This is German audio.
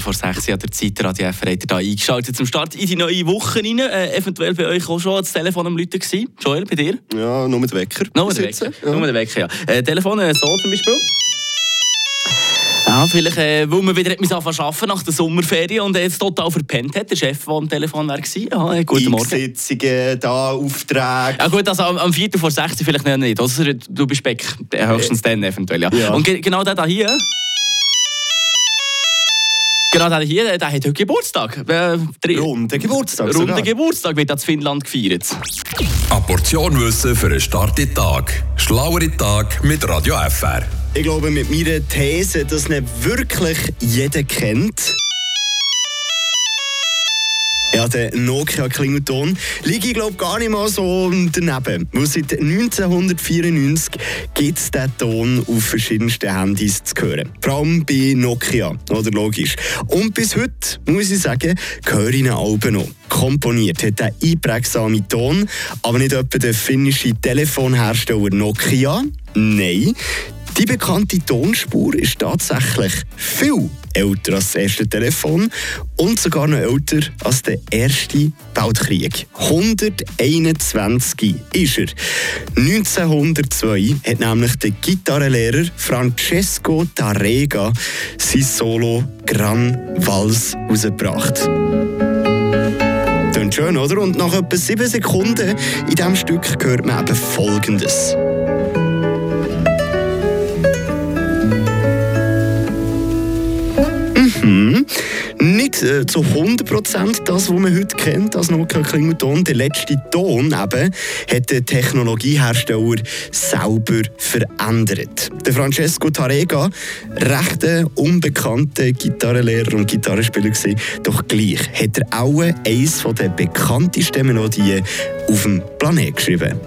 Viertel vor sechs an der Zeit, Radio FR hat da eingeschaltet zum Start in die neue Woche rein. Äh, eventuell bei euch auch schon das Telefon am Leuten gewesen. Joel, bei dir? Ja, nur mit Wecker. Nur mit Wecker, ja. nur mit Wecker, ja. Äh, Telefon äh, so zum Beispiel. Ja, vielleicht, äh, weil man wieder arbeiten nach der Sommerferien und jetzt total verpennt hat. Der Chef, der am Telefon war. Ja, äh, guten Morgen. Sitzungen, da, Aufträge. Ja gut, also am, am 4. vor 6 vielleicht nicht. Also, du bist Beck, höchstens äh, dann eventuell. Ja. ja. Und ge genau der da hier... Genau, der hier, der hat heute Geburtstag. Äh, Runde Geburtstag. Runde Geburtstag wird in Finnland gefeiert. Eine Portion Wissen für einen starken Tag. Schlauere Tag mit Radio FR. Ich glaube mit meiner These, dass nicht wirklich jeder kennt. Ja, der Nokia Klingelton liege ich glaube gar nicht mal so daneben. Weil seit 1994 gibt es diesen Ton auf verschiedensten Handys zu hören. Vor allem bei Nokia, oder logisch. Und bis heute, muss ich sagen, höre ich ihn Alben noch. Komponiert hat der einprägsame Ton, aber nicht etwa der finnische Telefonhersteller Nokia. Nein, die bekannte Tonspur ist tatsächlich viel älter als das erste Telefon und sogar noch älter als der erste Weltkrieg. 121 ist er. 1902 hat nämlich der Gitarrenlehrer Francesco Tarrega sein Solo Gran Vals herausgebracht. Klingt schön, oder? Und nach etwa sieben Sekunden in diesem Stück hört man eben Folgendes. Äh, zu 100% das, was man heute kennt als Nokia Klingelton. Der letzte Ton eben hat der Technologiehersteller selber verändert. Der Francesco Tarega, recht unbekannter Gitarrenlehrer und Gitarrenspieler gewesen, doch gleich hat er auch eines der bekanntesten Melodien auf dem Planet geschrieben.